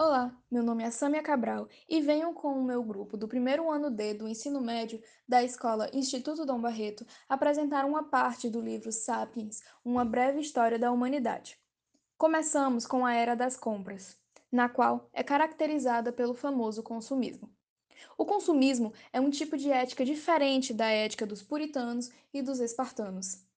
Olá, meu nome é Sâmia Cabral e venho com o meu grupo do primeiro ano D do ensino médio da escola Instituto Dom Barreto apresentar uma parte do livro Sapiens, Uma Breve História da Humanidade. Começamos com a Era das Compras, na qual é caracterizada pelo famoso consumismo. O consumismo é um tipo de ética diferente da ética dos puritanos e dos espartanos.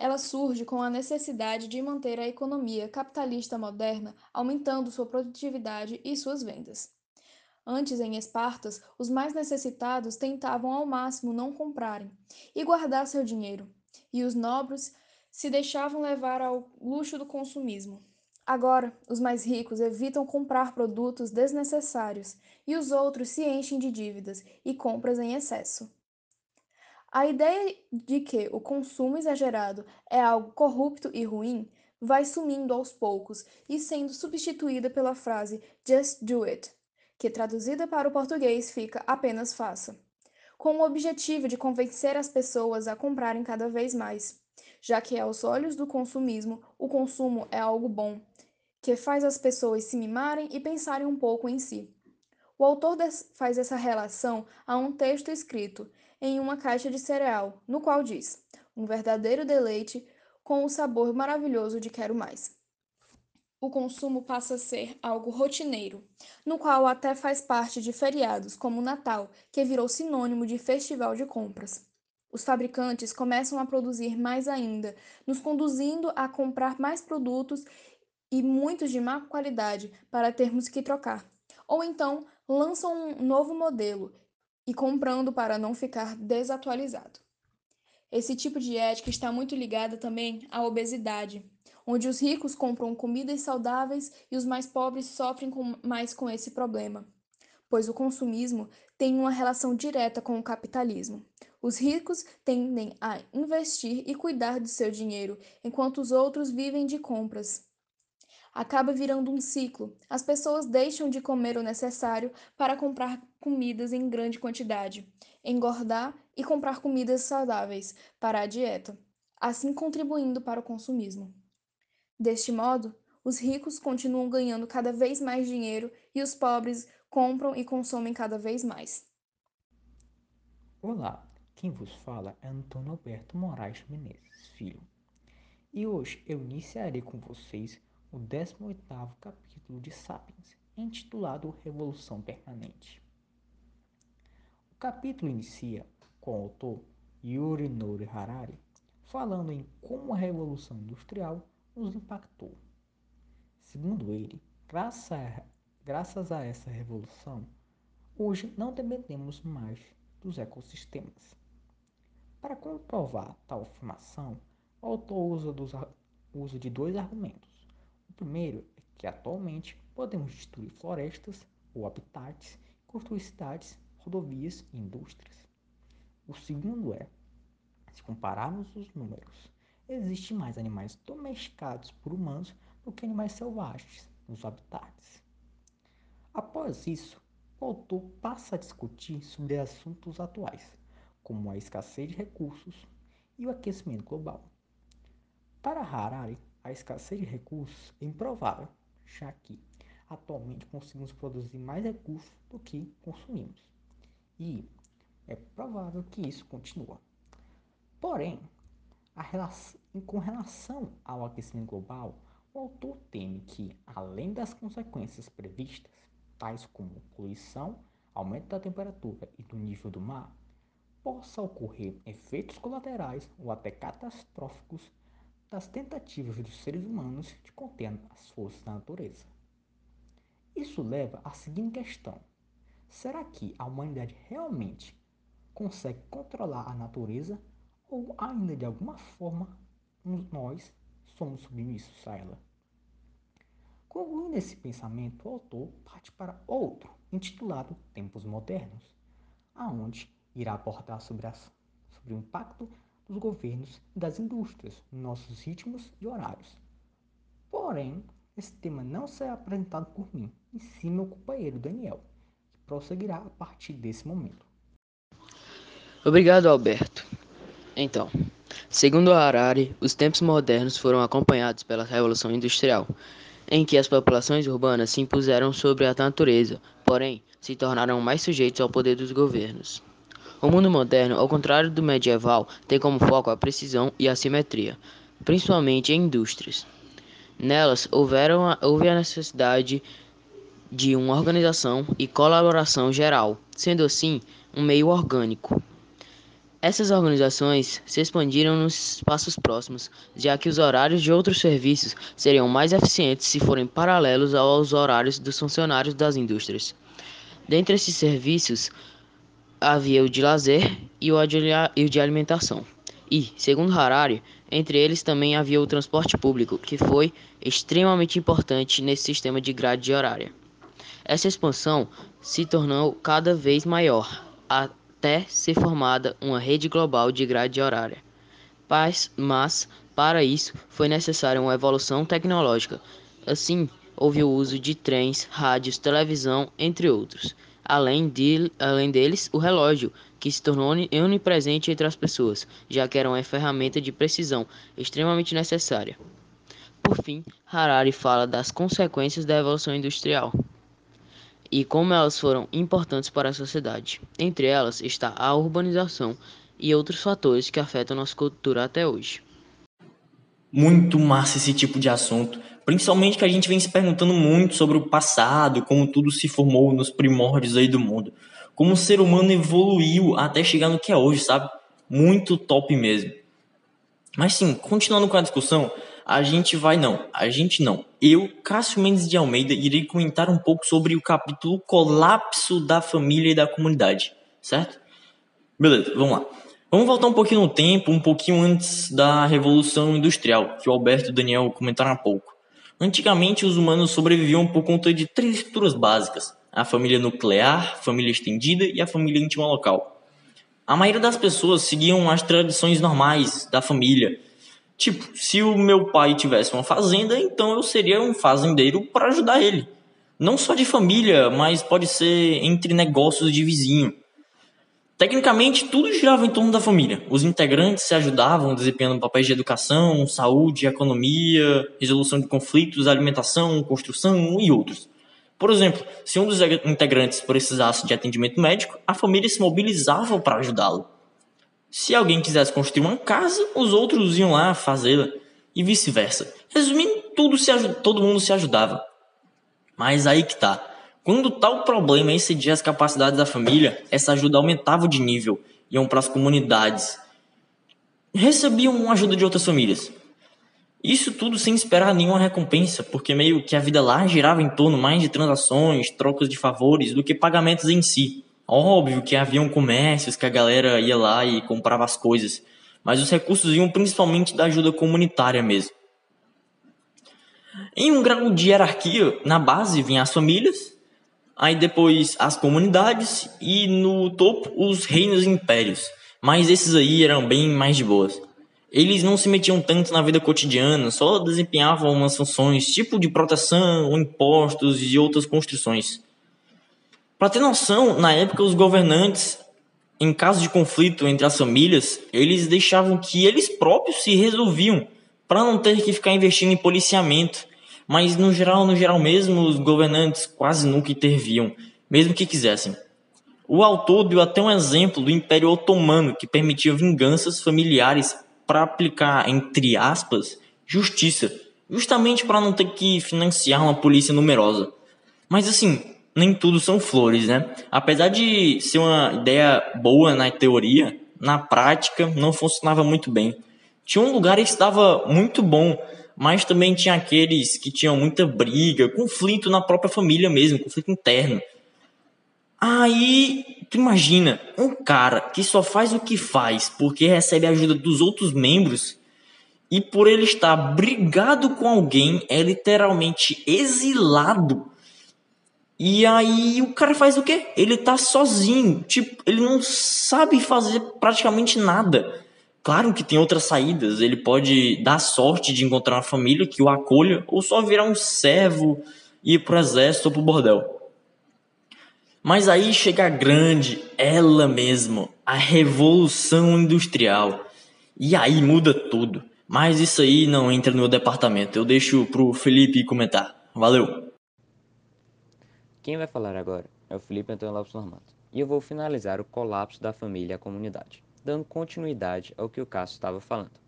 Ela surge com a necessidade de manter a economia capitalista moderna aumentando sua produtividade e suas vendas. Antes, em Espartas, os mais necessitados tentavam ao máximo não comprarem e guardar seu dinheiro, e os nobres se deixavam levar ao luxo do consumismo. Agora, os mais ricos evitam comprar produtos desnecessários e os outros se enchem de dívidas e compras em excesso. A ideia de que o consumo exagerado é algo corrupto e ruim vai sumindo aos poucos e sendo substituída pela frase just do it, que traduzida para o português fica apenas faça, com o objetivo de convencer as pessoas a comprarem cada vez mais, já que aos olhos do consumismo, o consumo é algo bom, que faz as pessoas se mimarem e pensarem um pouco em si. O autor faz essa relação a um texto escrito em uma caixa de cereal, no qual diz: um verdadeiro deleite com o sabor maravilhoso de quero mais. O consumo passa a ser algo rotineiro, no qual até faz parte de feriados como o Natal, que virou sinônimo de festival de compras. Os fabricantes começam a produzir mais ainda, nos conduzindo a comprar mais produtos e muitos de má qualidade para termos que trocar. Ou então lançam um novo modelo e comprando para não ficar desatualizado. Esse tipo de ética está muito ligada também à obesidade, onde os ricos compram comidas saudáveis e os mais pobres sofrem com, mais com esse problema, pois o consumismo tem uma relação direta com o capitalismo. Os ricos tendem a investir e cuidar do seu dinheiro, enquanto os outros vivem de compras. Acaba virando um ciclo. As pessoas deixam de comer o necessário para comprar comidas em grande quantidade, engordar e comprar comidas saudáveis para a dieta, assim contribuindo para o consumismo. Deste modo, os ricos continuam ganhando cada vez mais dinheiro e os pobres compram e consomem cada vez mais. Olá, quem vos fala é Antônio Alberto Moraes Menezes, filho. E hoje eu iniciarei com vocês o 18º capítulo de Sapiens, intitulado Revolução Permanente. O capítulo inicia com o autor Yurinori Harari falando em como a Revolução Industrial nos impactou. Segundo ele, graças a, graças a essa revolução, hoje não dependemos mais dos ecossistemas. Para comprovar tal afirmação, o autor usa, dos, usa de dois argumentos primeiro é que atualmente podemos destruir florestas ou habitats, construir cidades, rodovias e indústrias. O segundo é, se compararmos os números, existem mais animais domesticados por humanos do que animais selvagens nos habitats. Após isso, autor passa a discutir sobre assuntos atuais, como a escassez de recursos e o aquecimento global. Para Harari, a escassez de recursos é improvável, já que atualmente conseguimos produzir mais recursos do que consumimos. E é provável que isso continue. Porém, relação, com relação ao aquecimento global, o autor teme que, além das consequências previstas, tais como poluição, aumento da temperatura e do nível do mar, possa ocorrer efeitos colaterais ou até catastróficos das tentativas dos seres humanos de conter as forças da natureza. Isso leva à seguinte questão: será que a humanidade realmente consegue controlar a natureza ou ainda de alguma forma nós somos submissos a ela? Concluindo esse pensamento, o autor parte para outro, intitulado Tempos Modernos, aonde irá abordar sobre, as, sobre o impacto dos governos e das indústrias, nossos ritmos e horários. Porém, esse tema não será apresentado por mim, e sim meu companheiro Daniel, que prosseguirá a partir desse momento. Obrigado, Alberto. Então, segundo Harari, os tempos modernos foram acompanhados pela Revolução Industrial, em que as populações urbanas se impuseram sobre a natureza, porém se tornaram mais sujeitos ao poder dos governos. O mundo moderno, ao contrário do medieval, tem como foco a precisão e a simetria, principalmente em indústrias. Nelas houveram, houve a necessidade de uma organização e colaboração geral, sendo assim um meio orgânico. Essas organizações se expandiram nos espaços próximos, já que os horários de outros serviços seriam mais eficientes se forem paralelos aos horários dos funcionários das indústrias. Dentre esses serviços, havia o de lazer e o de alimentação. E, segundo Harari, entre eles também havia o transporte público, que foi extremamente importante nesse sistema de grade horária. Essa expansão se tornou cada vez maior, até ser formada uma rede global de grade horária. Mas, mas, para isso, foi necessária uma evolução tecnológica. Assim, houve o uso de trens, rádios, televisão, entre outros. Além, de, além deles, o relógio, que se tornou onipresente entre as pessoas, já que era uma ferramenta de precisão extremamente necessária. Por fim, Harari fala das consequências da evolução industrial e como elas foram importantes para a sociedade. Entre elas está a urbanização e outros fatores que afetam nossa cultura até hoje. Muito massa esse tipo de assunto, principalmente que a gente vem se perguntando muito sobre o passado, como tudo se formou nos primórdios aí do mundo, como o ser humano evoluiu até chegar no que é hoje, sabe? Muito top mesmo. Mas sim, continuando com a discussão, a gente vai não, a gente não. Eu, Cássio Mendes de Almeida, irei comentar um pouco sobre o capítulo Colapso da Família e da Comunidade, certo? Beleza, vamos lá. Vamos voltar um pouquinho no tempo, um pouquinho antes da Revolução Industrial, que o Alberto e o Daniel comentaram há pouco. Antigamente, os humanos sobreviviam por conta de três estruturas básicas: a família nuclear, a família estendida e a família íntima local. A maioria das pessoas seguiam as tradições normais da família, Tipo, se o meu pai tivesse uma fazenda, então eu seria um fazendeiro para ajudar ele. Não só de família, mas pode ser entre negócios de vizinho. Tecnicamente, tudo girava em torno da família. Os integrantes se ajudavam desempenhando papéis de educação, saúde, economia, resolução de conflitos, alimentação, construção e outros. Por exemplo, se um dos integrantes precisasse de atendimento médico, a família se mobilizava para ajudá-lo. Se alguém quisesse construir uma casa, os outros iam lá fazê-la e vice-versa. Resumindo, tudo se, todo mundo se ajudava. Mas aí que tá. Quando tal problema excedia as capacidades da família, essa ajuda aumentava de nível, iam para as comunidades, recebiam ajuda de outras famílias. Isso tudo sem esperar nenhuma recompensa, porque meio que a vida lá girava em torno mais de transações, trocas de favores, do que pagamentos em si. Óbvio que haviam comércios que a galera ia lá e comprava as coisas, mas os recursos iam principalmente da ajuda comunitária mesmo. Em um grau de hierarquia, na base vinham as famílias, aí depois as comunidades e no topo os reinos e impérios. Mas esses aí eram bem mais de boas. Eles não se metiam tanto na vida cotidiana, só desempenhavam umas funções tipo de proteção, impostos e outras construções. Para ter noção, na época os governantes, em caso de conflito entre as famílias, eles deixavam que eles próprios se resolviam para não ter que ficar investindo em policiamento. Mas no geral, no geral mesmo, os governantes quase nunca interviam, mesmo que quisessem. O autor deu até um exemplo do Império Otomano, que permitia vinganças familiares para aplicar, entre aspas, justiça, justamente para não ter que financiar uma polícia numerosa. Mas assim, nem tudo são flores, né? Apesar de ser uma ideia boa na teoria, na prática não funcionava muito bem. Tinha um lugar que estava muito bom, mas também tinha aqueles que tinham muita briga, conflito na própria família mesmo, conflito interno. Aí, tu imagina, um cara que só faz o que faz porque recebe a ajuda dos outros membros e por ele estar brigado com alguém é literalmente exilado e aí o cara faz o quê? Ele tá sozinho, tipo, ele não sabe fazer praticamente nada. Claro que tem outras saídas, ele pode dar sorte de encontrar uma família que o acolha ou só virar um servo e ir pro exército ou pro bordel. Mas aí chega a grande, ela mesmo, a revolução industrial. E aí muda tudo. Mas isso aí não entra no meu departamento, eu deixo pro Felipe comentar. Valeu! Quem vai falar agora é o Felipe Antônio Lopes Normando. E eu vou finalizar o colapso da família e a comunidade, dando continuidade ao que o Cássio estava falando.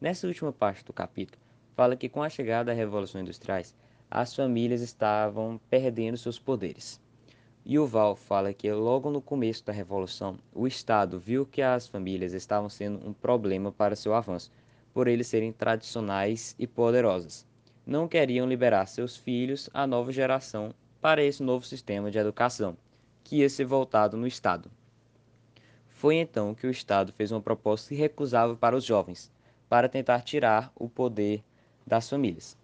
Nessa última parte do capítulo, fala que com a chegada da Revolução Industriais, as famílias estavam perdendo seus poderes. E o Val fala que logo no começo da Revolução, o Estado viu que as famílias estavam sendo um problema para seu avanço, por eles serem tradicionais e poderosas. Não queriam liberar seus filhos à nova geração para esse novo sistema de educação, que ia ser voltado no Estado. Foi então que o Estado fez uma proposta irrecusável para os jovens, para tentar tirar o poder das famílias.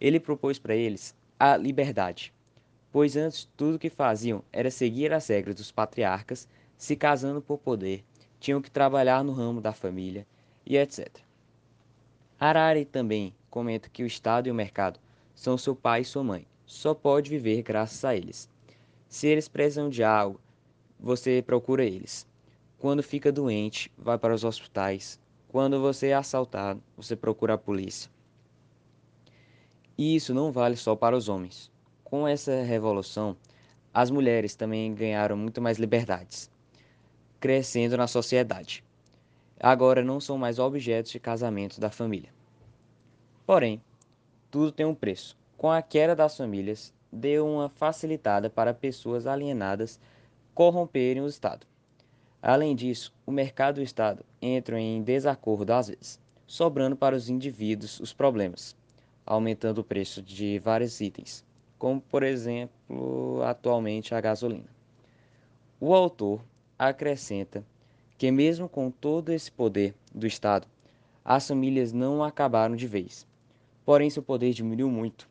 Ele propôs para eles a liberdade, pois antes tudo que faziam era seguir as regras dos patriarcas, se casando por poder, tinham que trabalhar no ramo da família e etc. Harari também comenta que o Estado e o mercado são seu pai e sua mãe, só pode viver graças a eles. Se eles precisam de algo, você procura eles. Quando fica doente, vai para os hospitais. Quando você é assaltado, você procura a polícia. E isso não vale só para os homens. Com essa revolução, as mulheres também ganharam muito mais liberdades, crescendo na sociedade. Agora não são mais objetos de casamento da família. Porém, tudo tem um preço. Com a queda das famílias, deu uma facilitada para pessoas alienadas corromperem o Estado. Além disso, o mercado e o Estado entram em desacordo às vezes, sobrando para os indivíduos os problemas, aumentando o preço de vários itens, como por exemplo atualmente a gasolina. O autor acrescenta que, mesmo com todo esse poder do Estado, as famílias não acabaram de vez. Porém, seu poder diminuiu muito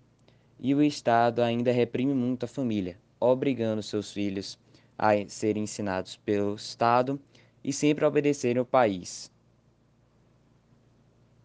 e o Estado ainda reprime muito a família, obrigando seus filhos a serem ensinados pelo Estado e sempre a obedecerem ao país,